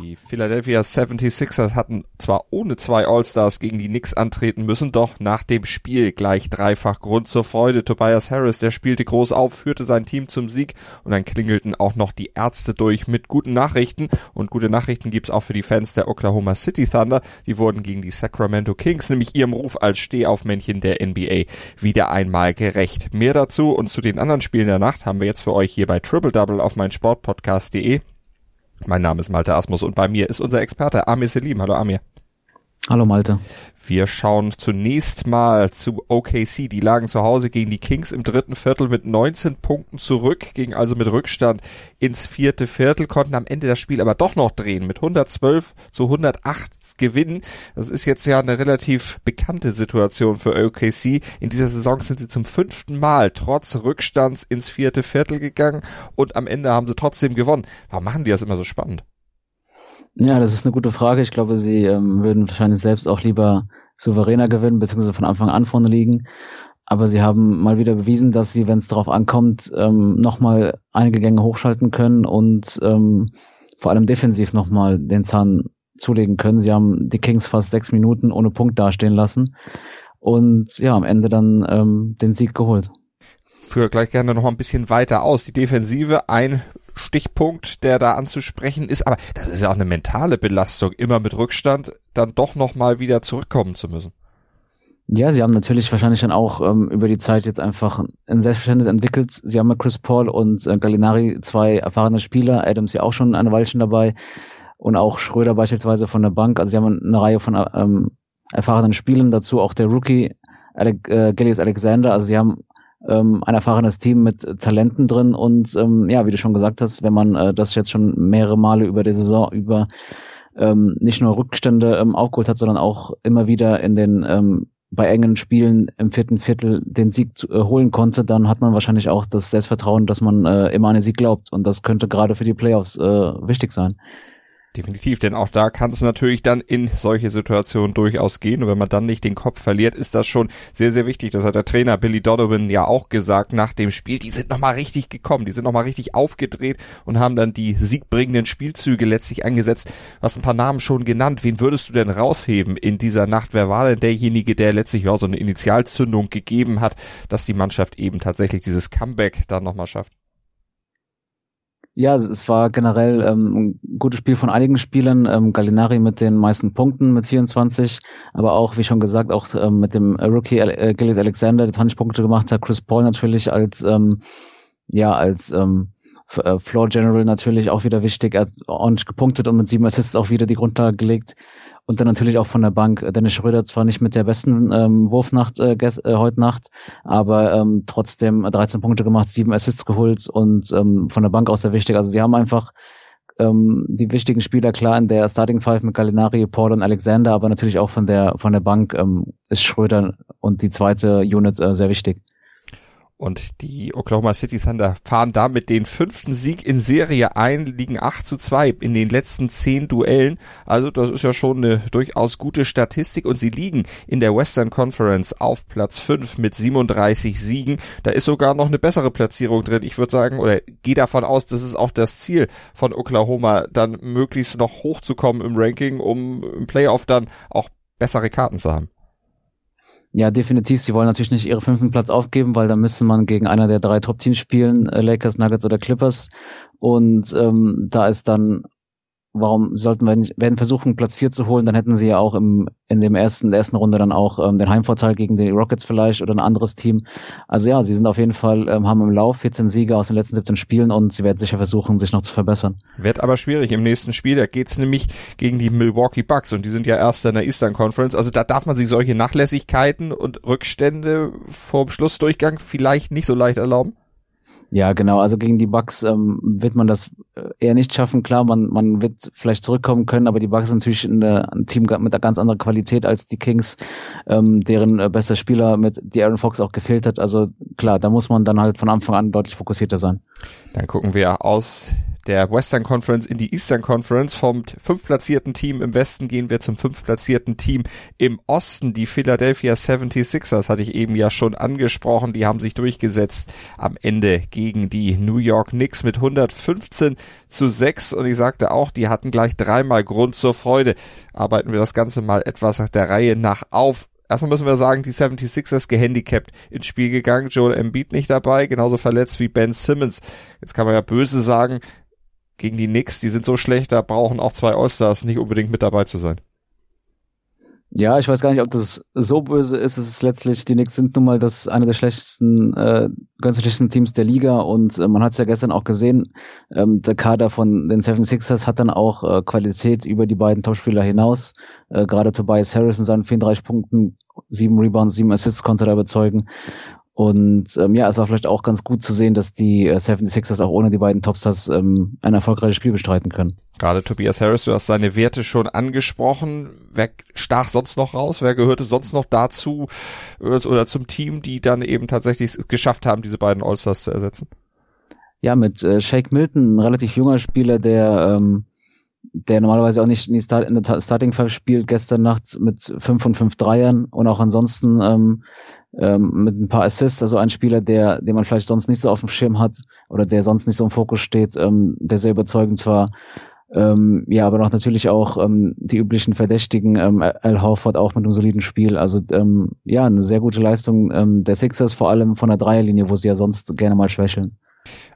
Die Philadelphia 76ers hatten zwar ohne zwei All-Stars gegen die Knicks antreten müssen, doch nach dem Spiel gleich dreifach Grund zur Freude. Tobias Harris, der spielte groß auf, führte sein Team zum Sieg und dann klingelten auch noch die Ärzte durch mit guten Nachrichten. Und gute Nachrichten gibt's auch für die Fans der Oklahoma City Thunder. Die wurden gegen die Sacramento Kings, nämlich ihrem Ruf als Stehaufmännchen der NBA, wieder einmal gerecht. Mehr dazu und zu den anderen Spielen der Nacht haben wir jetzt für euch hier bei Triple Double auf mein Sportpodcast.de. Mein Name ist Malte Asmus und bei mir ist unser Experte Amir Selim. Hallo Amir. Hallo Malte. Wir schauen zunächst mal zu OKC. Die lagen zu Hause gegen die Kings im dritten Viertel mit 19 Punkten zurück, gingen also mit Rückstand ins vierte Viertel, konnten am Ende das Spiel aber doch noch drehen mit 112 zu 108 gewinnen. Das ist jetzt ja eine relativ bekannte Situation für OKC. In dieser Saison sind sie zum fünften Mal trotz Rückstands ins vierte Viertel gegangen und am Ende haben sie trotzdem gewonnen. Warum machen die das immer so spannend? Ja, das ist eine gute Frage. Ich glaube, sie ähm, würden wahrscheinlich selbst auch lieber souveräner gewinnen, beziehungsweise von Anfang an vorne liegen. Aber sie haben mal wieder bewiesen, dass sie, wenn es darauf ankommt, ähm, nochmal einige Gänge hochschalten können und ähm, vor allem defensiv nochmal den Zahn zulegen können. Sie haben die Kings fast sechs Minuten ohne Punkt dastehen lassen und ja, am Ende dann ähm, den Sieg geholt. Führe gleich gerne noch ein bisschen weiter aus. Die Defensive, ein Stichpunkt, der da anzusprechen ist, aber das ist ja auch eine mentale Belastung, immer mit Rückstand dann doch noch mal wieder zurückkommen zu müssen. Ja, sie haben natürlich wahrscheinlich dann auch ähm, über die Zeit jetzt einfach ein Selbstverständnis entwickelt. Sie haben mit Chris Paul und äh, Gallinari zwei erfahrene Spieler, Adams ja auch schon eine Weilchen dabei und auch Schröder beispielsweise von der Bank. Also sie haben eine Reihe von ähm, erfahrenen Spielen, dazu auch der Rookie Alec, äh, Gillius Alexander. Also sie haben ähm, ein erfahrenes Team mit Talenten drin und ähm, ja, wie du schon gesagt hast, wenn man äh, das jetzt schon mehrere Male über die Saison über ähm, nicht nur Rückstände ähm, aufgeholt hat, sondern auch immer wieder in den ähm, bei engen Spielen im vierten Viertel den Sieg zu, äh, holen konnte, dann hat man wahrscheinlich auch das Selbstvertrauen, dass man äh, immer an den Sieg glaubt. Und das könnte gerade für die Playoffs äh, wichtig sein. Definitiv, denn auch da kann es natürlich dann in solche Situationen durchaus gehen. Und wenn man dann nicht den Kopf verliert, ist das schon sehr, sehr wichtig. Das hat der Trainer Billy Donovan ja auch gesagt nach dem Spiel. Die sind nochmal richtig gekommen, die sind nochmal richtig aufgedreht und haben dann die siegbringenden Spielzüge letztlich angesetzt. Du hast ein paar Namen schon genannt. Wen würdest du denn rausheben in dieser Nacht? Wer war denn derjenige, der letztlich ja so eine Initialzündung gegeben hat, dass die Mannschaft eben tatsächlich dieses Comeback dann nochmal schafft? Ja, es war generell ähm, ein gutes Spiel von einigen Spielern. Ähm, Gallinari mit den meisten Punkten mit 24, aber auch, wie schon gesagt, auch ähm, mit dem Rookie äh, Gilles Alexander, der 20 Punkte gemacht hat. Chris Paul natürlich als ähm, ja als ähm, äh, Floor General natürlich auch wieder wichtig. Er hat ordentlich gepunktet und mit sieben Assists auch wieder die Grundlage gelegt. Und dann natürlich auch von der Bank Dennis Schröder zwar nicht mit der besten ähm, Wurfnacht äh, äh, heute Nacht, aber ähm, trotzdem 13 Punkte gemacht, sieben Assists geholt und ähm, von der Bank aus sehr wichtig. Also sie haben einfach ähm, die wichtigen Spieler klar in der Starting Five mit Gallinari, Paul und Alexander, aber natürlich auch von der von der Bank ähm, ist Schröder und die zweite Unit äh, sehr wichtig. Und die Oklahoma City Thunder fahren damit den fünften Sieg in Serie ein, liegen 8 zu 2 in den letzten zehn Duellen. Also das ist ja schon eine durchaus gute Statistik und sie liegen in der Western Conference auf Platz 5 mit 37 Siegen. Da ist sogar noch eine bessere Platzierung drin. Ich würde sagen, oder gehe davon aus, das ist auch das Ziel von Oklahoma, dann möglichst noch hochzukommen im Ranking, um im Playoff dann auch bessere Karten zu haben. Ja, definitiv. Sie wollen natürlich nicht ihren fünften Platz aufgeben, weil dann müsste man gegen einer der drei Top-Teams spielen, äh, Lakers, Nuggets oder Clippers. Und ähm, da ist dann warum sollten wir nicht, werden versuchen, Platz 4 zu holen, dann hätten sie ja auch im, in dem ersten, der ersten Runde dann auch ähm, den Heimvorteil gegen die Rockets vielleicht oder ein anderes Team. Also ja, sie sind auf jeden Fall, ähm, haben im Lauf 14 Siege aus den letzten 17 Spielen und sie werden sicher versuchen, sich noch zu verbessern. Wird aber schwierig im nächsten Spiel, da geht's nämlich gegen die Milwaukee Bucks und die sind ja erst in der Eastern Conference, also da darf man sich solche Nachlässigkeiten und Rückstände vor dem Schlussdurchgang vielleicht nicht so leicht erlauben. Ja, genau. Also gegen die Bucks ähm, wird man das äh, eher nicht schaffen. Klar, man, man wird vielleicht zurückkommen können, aber die Bucks sind natürlich eine, ein Team mit einer ganz anderen Qualität als die Kings, ähm, deren äh, bester Spieler mit die Aaron Fox auch gefehlt hat. Also klar, da muss man dann halt von Anfang an deutlich fokussierter sein. Dann gucken wir aus der Western Conference in die Eastern Conference. Vom fünftplatzierten Team im Westen gehen wir zum fünftplatzierten Team im Osten. Die Philadelphia 76ers hatte ich eben ja schon angesprochen. Die haben sich durchgesetzt am Ende gegen die New York Knicks mit 115 zu 6. Und ich sagte auch, die hatten gleich dreimal Grund zur Freude. Arbeiten wir das Ganze mal etwas der Reihe nach auf erstmal müssen wir sagen, die 76ers gehandicapt ins Spiel gegangen. Joel Embiid nicht dabei, genauso verletzt wie Ben Simmons. Jetzt kann man ja böse sagen, gegen die Knicks, die sind so schlecht, da brauchen auch zwei Allstars nicht unbedingt mit dabei zu sein. Ja, ich weiß gar nicht, ob das so böse ist. Es ist letztlich, die Knicks sind nun mal das eine der schlechtesten, äh, ganz schlechtesten Teams der Liga und äh, man hat es ja gestern auch gesehen, ähm, der Kader von den 76ers hat dann auch äh, Qualität über die beiden Topspieler hinaus. Äh, Gerade Tobias Harris mit seinen 34 Punkten, sieben Rebounds, sieben Assists konnte er überzeugen. Und ähm, ja, es war vielleicht auch ganz gut zu sehen, dass die äh, 76ers auch ohne die beiden Topstars ähm, ein erfolgreiches Spiel bestreiten können. Gerade Tobias Harris, du hast seine Werte schon angesprochen. Wer stach sonst noch raus? Wer gehörte sonst noch dazu äh, oder zum Team, die dann eben tatsächlich geschafft haben, diese beiden Allstars zu ersetzen? Ja, mit äh, Shake Milton, ein relativ junger Spieler, der ähm, der normalerweise auch nicht in, die Start, in der Starting Five spielt, gestern Nacht mit fünf und fünf Dreiern und auch ansonsten ähm, ähm, mit ein paar Assists, also ein Spieler, der, den man vielleicht sonst nicht so auf dem Schirm hat oder der sonst nicht so im Fokus steht, ähm, der sehr überzeugend war. Ähm, ja, aber noch natürlich auch ähm, die üblichen Verdächtigen, ähm, Al Horford auch mit einem soliden Spiel. Also ähm, ja, eine sehr gute Leistung ähm, der Sixers, vor allem von der Dreierlinie, wo sie ja sonst gerne mal schwächeln.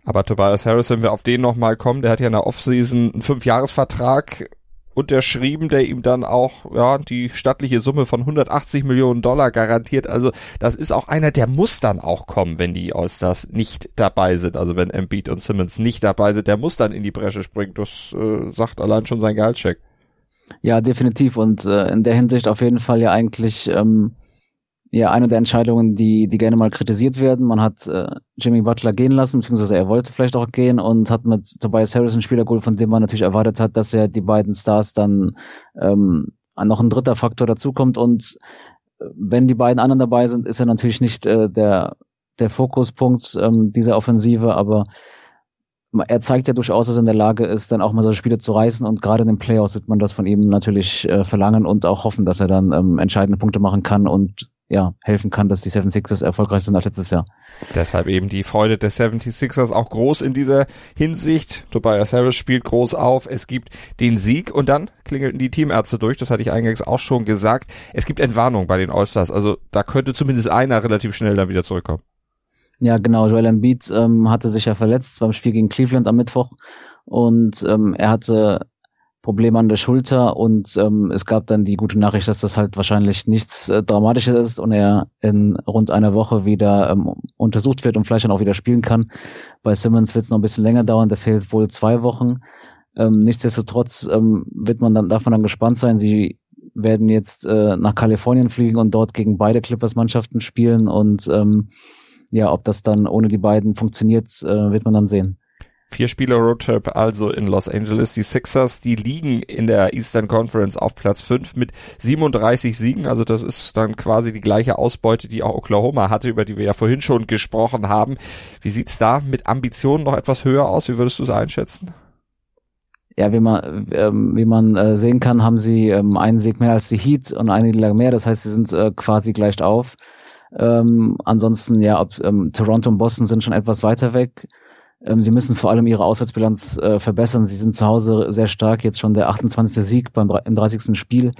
Aber Tobias Harris, wenn wir auf den nochmal kommen, der hat ja in der Offseason einen Fünfjahresvertrag unterschrieben, der ihm dann auch ja die stattliche Summe von 180 Millionen Dollar garantiert. Also das ist auch einer, der muss dann auch kommen, wenn die Allstars nicht dabei sind. Also wenn Embiid und Simmons nicht dabei sind, der muss dann in die Bresche springen. Das äh, sagt allein schon sein Gehaltscheck. Ja, definitiv. Und äh, in der Hinsicht auf jeden Fall ja eigentlich ähm, ja eine der Entscheidungen, die, die gerne mal kritisiert werden. Man hat äh, Jimmy Butler gehen lassen, beziehungsweise er wollte vielleicht auch gehen und hat mit Tobias Harris einen Spieler geholt, von dem man natürlich erwartet hat, dass er die beiden Stars dann ähm, noch ein dritter Faktor dazukommt. Und äh, wenn die beiden anderen dabei sind, ist er natürlich nicht äh, der, der Fokuspunkt ähm, dieser Offensive, aber er zeigt ja durchaus, dass er in der Lage ist, dann auch mal so Spiele zu reißen und gerade in den Playoffs wird man das von ihm natürlich äh, verlangen und auch hoffen, dass er dann ähm, entscheidende Punkte machen kann und ja, helfen kann, dass die 76ers erfolgreich sind als letztes Jahr. Deshalb eben die Freude der 76ers auch groß in dieser Hinsicht. Tobias Harris spielt groß auf. Es gibt den Sieg und dann klingelten die Teamärzte durch. Das hatte ich eingangs auch schon gesagt. Es gibt Entwarnung bei den Allstars. Also da könnte zumindest einer relativ schnell dann wieder zurückkommen. Ja, genau. Joel Embiid ähm, hatte sich ja verletzt beim Spiel gegen Cleveland am Mittwoch und ähm, er hatte Probleme an der Schulter und ähm, es gab dann die gute Nachricht, dass das halt wahrscheinlich nichts äh, Dramatisches ist und er in rund einer Woche wieder ähm, untersucht wird und vielleicht dann auch wieder spielen kann. Bei Simmons wird es noch ein bisschen länger dauern, der fehlt wohl zwei Wochen. Ähm, nichtsdestotrotz ähm, wird man dann davon dann gespannt sein. Sie werden jetzt äh, nach Kalifornien fliegen und dort gegen beide Clippers-Mannschaften spielen und ähm, ja, ob das dann ohne die beiden funktioniert, äh, wird man dann sehen. Vier Spieler Roadtrip also in Los Angeles. Die Sixers, die liegen in der Eastern Conference auf Platz 5 mit 37 Siegen. Also das ist dann quasi die gleiche Ausbeute, die auch Oklahoma hatte, über die wir ja vorhin schon gesprochen haben. Wie sieht's da mit Ambitionen noch etwas höher aus? Wie würdest du es einschätzen? Ja, wie man, ähm, wie man äh, sehen kann, haben sie ähm, einen Sieg mehr als die Heat und eine Niederlage mehr. Das heißt, sie sind äh, quasi gleich auf. Ähm, ansonsten, ja, ob, ähm, Toronto und Boston sind schon etwas weiter weg. Ähm, sie müssen vor allem ihre Auswärtsbilanz äh, verbessern. Sie sind zu Hause sehr stark, jetzt schon der 28. Sieg beim im 30. Spiel.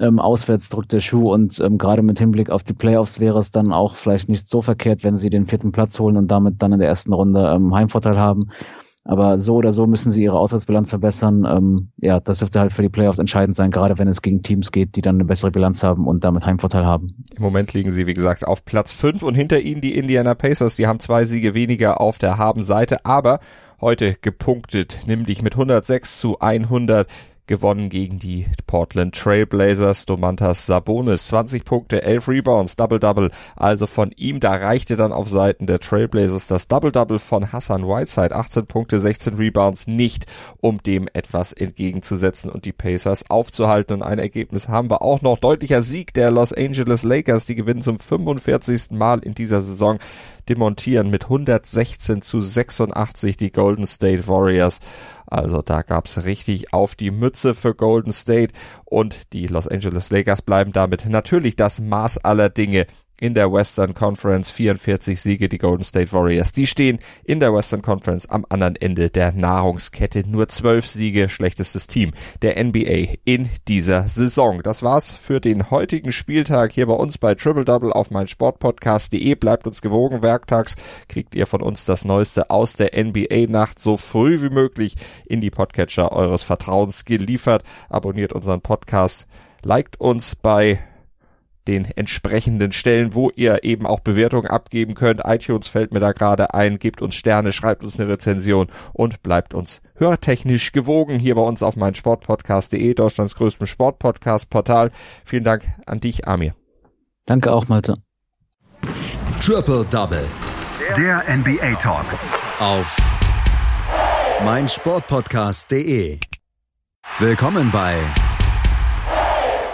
Ähm, auswärts drückt der Schuh und ähm, gerade mit Hinblick auf die Playoffs wäre es dann auch vielleicht nicht so verkehrt, wenn sie den vierten Platz holen und damit dann in der ersten Runde ähm, Heimvorteil haben. Aber so oder so müssen sie ihre Auswärtsbilanz verbessern. Ähm, ja, das dürfte halt für die Playoffs entscheidend sein, gerade wenn es gegen Teams geht, die dann eine bessere Bilanz haben und damit Heimvorteil haben. Im Moment liegen sie, wie gesagt, auf Platz 5 und hinter ihnen die Indiana Pacers. Die haben zwei Siege weniger auf der Habenseite, aber heute gepunktet, nämlich mit 106 zu 100 gewonnen gegen die Portland Trailblazers. Domantas Sabonis 20 Punkte, 11 Rebounds, Double-Double. Also von ihm, da reichte dann auf Seiten der Trailblazers das Double-Double von Hassan Whiteside. 18 Punkte, 16 Rebounds nicht, um dem etwas entgegenzusetzen und die Pacers aufzuhalten. Und ein Ergebnis haben wir auch noch. Deutlicher Sieg der Los Angeles Lakers. Die gewinnen zum 45. Mal in dieser Saison demontieren mit 116 zu 86 die Golden State Warriors. Also da gab's richtig auf die Mütze für Golden State und die Los Angeles Lakers bleiben damit natürlich das Maß aller Dinge in der Western Conference 44 Siege, die Golden State Warriors. Die stehen in der Western Conference am anderen Ende der Nahrungskette. Nur zwölf Siege, schlechtestes Team der NBA in dieser Saison. Das war's für den heutigen Spieltag hier bei uns bei Triple Double auf mein Sportpodcast.de. Bleibt uns gewogen. Werktags kriegt ihr von uns das Neueste aus der NBA-Nacht so früh wie möglich in die Podcatcher eures Vertrauens geliefert. Abonniert unseren Podcast. Liked uns bei den entsprechenden Stellen, wo ihr eben auch Bewertungen abgeben könnt. iTunes fällt mir da gerade ein, gebt uns Sterne, schreibt uns eine Rezension und bleibt uns hörtechnisch gewogen hier bei uns auf mein Sportpodcast.de, Deutschlands größtem Sportpodcast-Portal. Vielen Dank an dich, Amir. Danke auch, Malte. Triple Double. Der NBA Talk. Auf mein Sportpodcast.de. Willkommen bei